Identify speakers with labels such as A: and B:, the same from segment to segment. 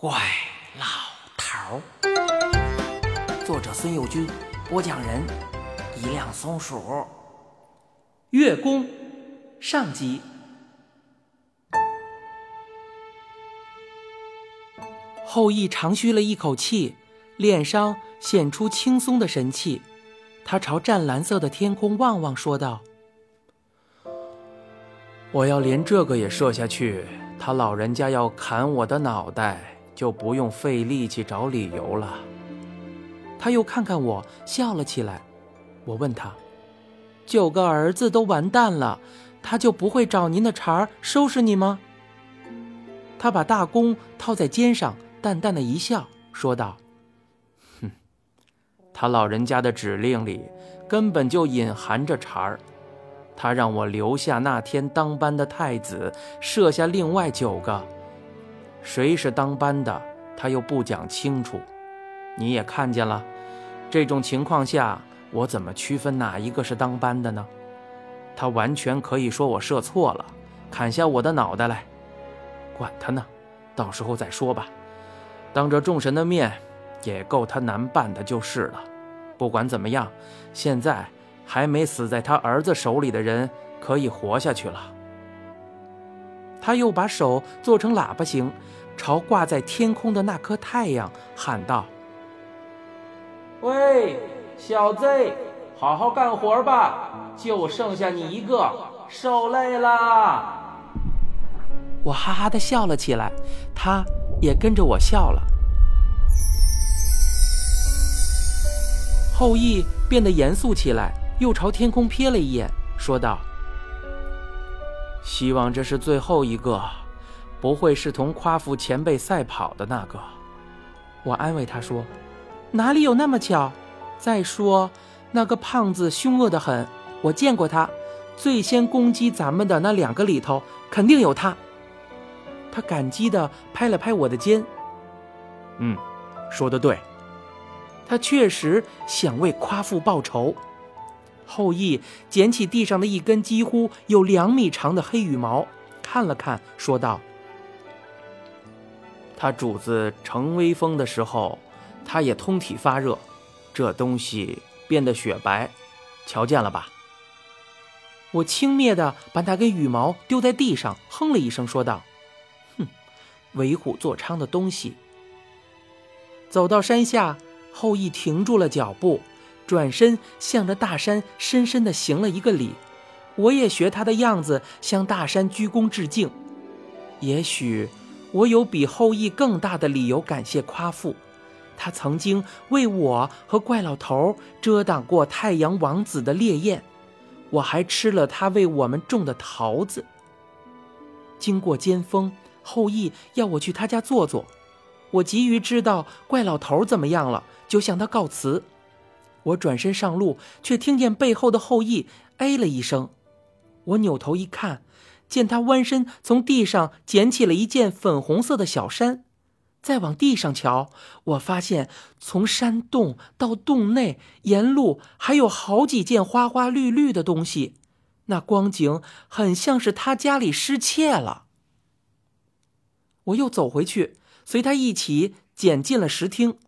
A: 怪老头儿，作者孙幼军，播讲人一辆松鼠。
B: 月宫上集。后羿长吁了一口气，脸上显出轻松的神气。他朝湛蓝色的天空望望，说道：“
C: 我要连这个也射下去，他老人家要砍我的脑袋。”就不用费力气找理由了。
B: 他又看看我，笑了起来。我问他：“九个儿子都完蛋了，他就不会找您的茬儿收拾你吗？”他把大弓套在肩上，淡淡的一笑，说道：“
C: 哼，他老人家的指令里根本就隐含着茬儿。他让我留下那天当班的太子，设下另外九个。”谁是当班的，他又不讲清楚。你也看见了，这种情况下，我怎么区分哪一个是当班的呢？他完全可以说我射错了，砍下我的脑袋来。管他呢，到时候再说吧。当着众神的面，也够他难办的就是了。不管怎么样，现在还没死在他儿子手里的人，可以活下去了。
B: 他又把手做成喇叭形，朝挂在天空的那颗太阳喊道：“
D: 喂，小子，好好干活吧，就剩下你一个，受累啦。”
B: 我哈哈的笑了起来，他也跟着我笑了。后羿变得严肃起来，又朝天空瞥了一眼，说道。
C: 希望这是最后一个，不会是同夸父前辈赛跑的那个。
B: 我安慰他说：“哪里有那么巧？再说那个胖子凶恶的很，我见过他，最先攻击咱们的那两个里头肯定有他。”他感激地拍了拍我的肩：“
C: 嗯，说的对，
B: 他确实想为夸父报仇。”后羿捡起地上的一根几乎有两米长的黑羽毛，看了看，说道：“
C: 他主子乘微风的时候，他也通体发热，这东西变得雪白，瞧见了吧？”
B: 我轻蔑地把那根羽毛丢在地上，哼了一声，说道：“哼，为虎作伥的东西。”走到山下，后羿停住了脚步。转身向着大山深深地行了一个礼，我也学他的样子向大山鞠躬致敬。也许我有比后羿更大的理由感谢夸父，他曾经为我和怪老头遮挡过太阳王子的烈焰，我还吃了他为我们种的桃子。经过尖峰，后羿要我去他家坐坐，我急于知道怪老头怎么样了，就向他告辞。我转身上路，却听见背后的后羿哎了一声。我扭头一看，见他弯身从地上捡起了一件粉红色的小衫。再往地上瞧，我发现从山洞到洞内，沿路还有好几件花花绿绿的东西。那光景很像是他家里失窃了。我又走回去，随他一起捡进了石厅，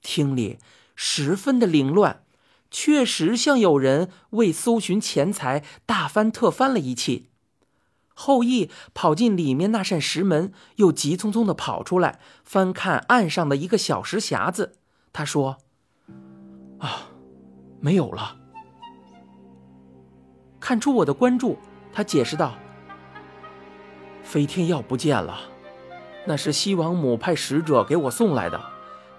B: 厅里。十分的凌乱，确实像有人为搜寻钱财大翻特翻了一气。后羿跑进里面那扇石门，又急匆匆的跑出来，翻看岸上的一个小石匣子。他说：“啊，没有了。”看出我的关注，他解释道：“飞天药不见了，那是西王母派使者给我送来的。”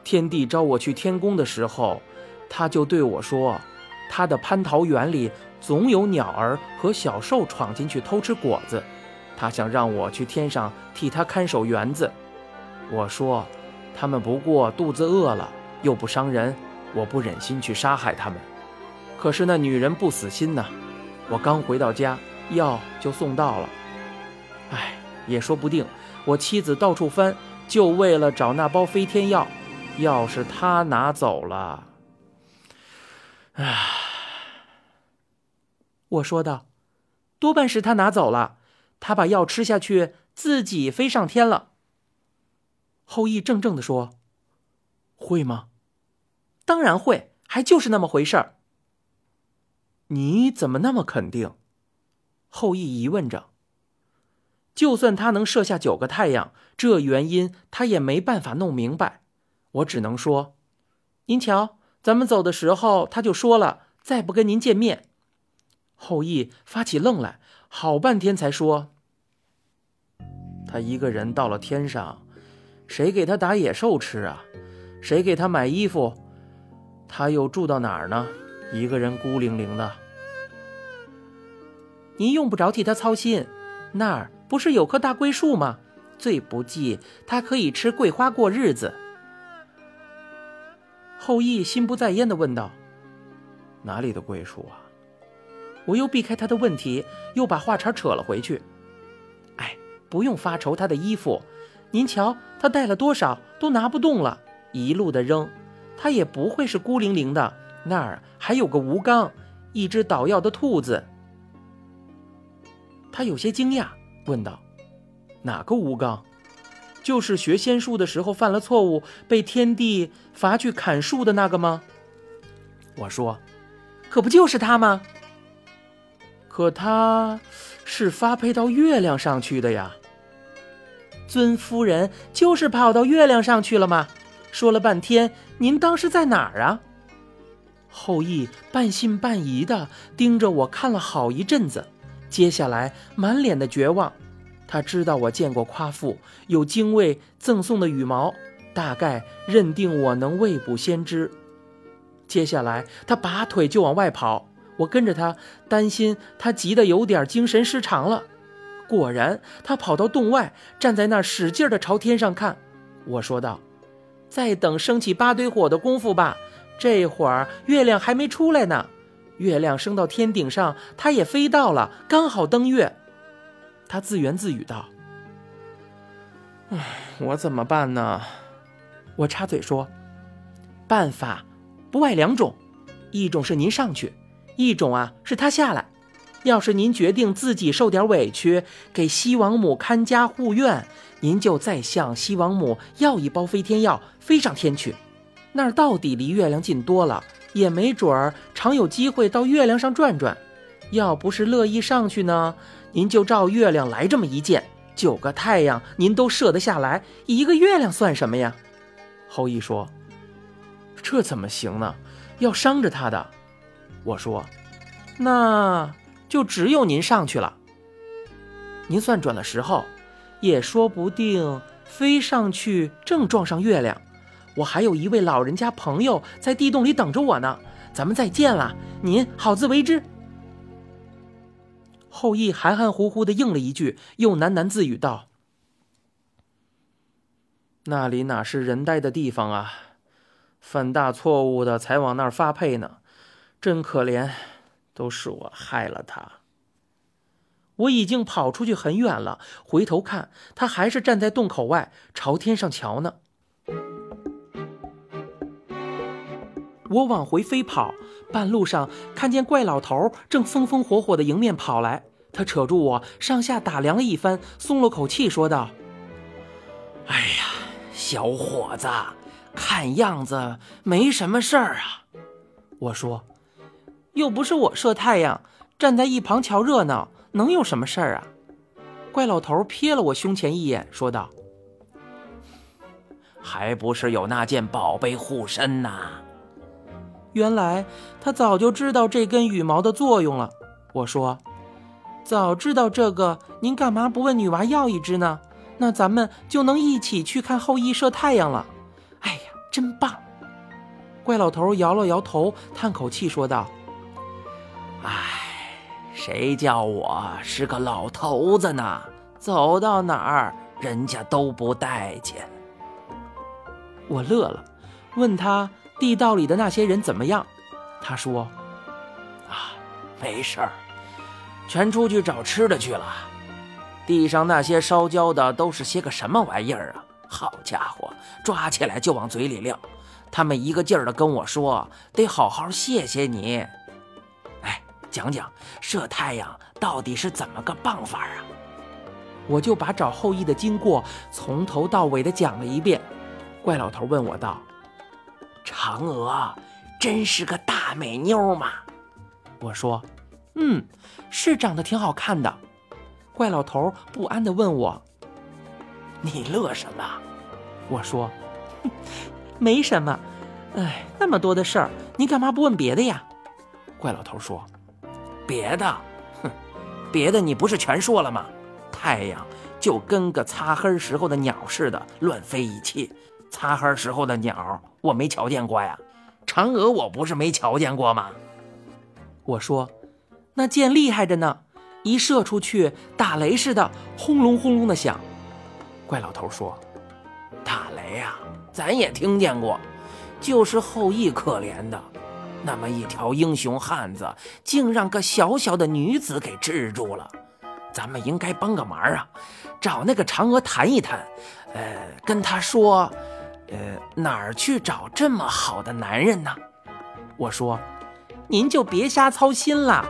B: 天帝召我去天宫的时候，他就对我说：“他的蟠桃园里总有鸟儿和小兽闯进去偷吃果子，他想让我去天上替他看守园子。”我说：“他们不过肚子饿了，又不伤人，我不忍心去杀害他们。”可是那女人不死心呐，我刚回到家，药就送到了。哎，也说不定，我妻子到处翻，就为了找那包飞天药。要是他拿走了，唉，我说道，多半是他拿走了。他把药吃下去，自己飞上天了。后羿怔怔地说：“会吗？
C: 当然会，还就是那么回事儿。”
B: 你怎么那么肯定？后羿疑问着。就算他能射下九个太阳，这原因他也没办法弄明白。我只能说：“您瞧，咱们走的时候他就说了，再不跟您见面。”后羿发起愣来，好半天才说：“他一个人到了天上，谁给他打野兽吃啊？谁给他买衣服？他又住到哪儿呢？一个人孤零零的。您用不着替他操心，那儿不是有棵大桂树吗？最不济他可以吃桂花过日子。”后羿心不在焉的问道：“哪里的桂树啊？”我又避开他的问题，又把话茬扯了回去。哎，不用发愁他的衣服，您瞧他带了多少都拿不动了，一路的扔，他也不会是孤零零的。那儿还有个吴刚，一只捣药的兔子。他有些惊讶，问道：“哪个吴刚？就是学仙术的时候犯了错误，被天帝罚去砍树的那个吗？”我说：“可不就是他吗？”可他是发配到月亮上去的呀。尊夫人就是跑到月亮上去了吗？说了半天，您当时在哪儿啊？后羿半信半疑的盯着我看了好一阵子，接下来满脸的绝望。他知道我见过夸父，有精卫赠送的羽毛，大概认定我能未卜先知。接下来他拔腿就往外跑。我跟着他，担心他急得有点精神失常了。果然，他跑到洞外，站在那儿使劲的朝天上看。我说道：“再等升起八堆火的功夫吧，这会儿月亮还没出来呢。月亮升到天顶上，它也飞到了，刚好登月。”他自言自语道：“唉，我怎么办呢？”我插嘴说：“办法不外两种，一种是您上去。”一种啊，是他下来。要是您决定自己受点委屈，给西王母看家护院，您就再向西王母要一包飞天药，飞上天去。那儿到底离月亮近多了，也没准儿常有机会到月亮上转转。要不是乐意上去呢，您就照月亮来这么一箭，九个太阳您都射得下来，一个月亮算什么呀？后羿说：“这怎么行呢？要伤着他的。”我说：“那就只有您上去了。您算准了时候，也说不定飞上去正撞上月亮。我还有一位老人家朋友在地洞里等着我呢。咱们再见了，您好自为之。”后羿含含糊糊的应了一句，又喃喃自语道：“那里哪是人待的地方啊？犯大错误的才往那儿发配呢。”真可怜，都是我害了他。我已经跑出去很远了，回头看，他还是站在洞口外，朝天上瞧呢。我往回飞跑，半路上看见怪老头正风风火火的迎面跑来，他扯住我，上下打量了一番，松了口气，说道：“
A: 哎呀，小伙子，看样子没什么事儿啊。”
B: 我说。又不是我射太阳，站在一旁瞧热闹，能有什么事儿啊？怪老头瞥了我胸前一眼，说道：“
A: 还不是有那件宝贝护身呐？”
B: 原来他早就知道这根羽毛的作用了。我说：“早知道这个，您干嘛不问女娃要一只呢？那咱们就能一起去看后羿射太阳了。”哎呀，真棒！怪老头摇了摇头，叹口气说道。
A: 哎，谁叫我是个老头子呢？走到哪儿人家都不待见。
B: 我乐了，问他地道里的那些人怎么样。他说：“
A: 啊，没事儿，全出去找吃的去了。地上那些烧焦的都是些个什么玩意儿啊？好家伙，抓起来就往嘴里撂。他们一个劲儿的跟我说，得好好谢谢你。”哎讲讲射太阳到底是怎么个棒法啊？
B: 我就把找后羿的经过从头到尾的讲了一遍。怪老头问我道：“
A: 嫦娥真是个大美妞嘛？”
B: 我说：“嗯，是长得挺好看的。”怪老头不安地问我：“
A: 你乐什么？”
B: 我说：“没什么。哎，那么多的事儿，你干嘛不问别的呀？”怪老头说：“
A: 别的，哼，别的你不是全说了吗？太阳就跟个擦黑时候的鸟似的，乱飞一气。擦黑时候的鸟，我没瞧见过呀。嫦娥，我不是没瞧见过吗？”
B: 我说：“那箭厉害着呢，一射出去，打雷似的，轰隆轰隆的响。”
A: 怪老头说：“打雷呀，咱也听见过，就是后羿可怜的。”那么一条英雄汉子，竟让个小小的女子给制住了。咱们应该帮个忙啊，找那个嫦娥谈一谈，呃，跟她说，呃，哪儿去找这么好的男人呢？
B: 我说，您就别瞎操心了。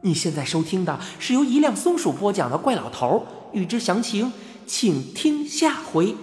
B: 你现在收听的是由一辆松鼠播讲的《怪老头》，欲知详情，请听下回。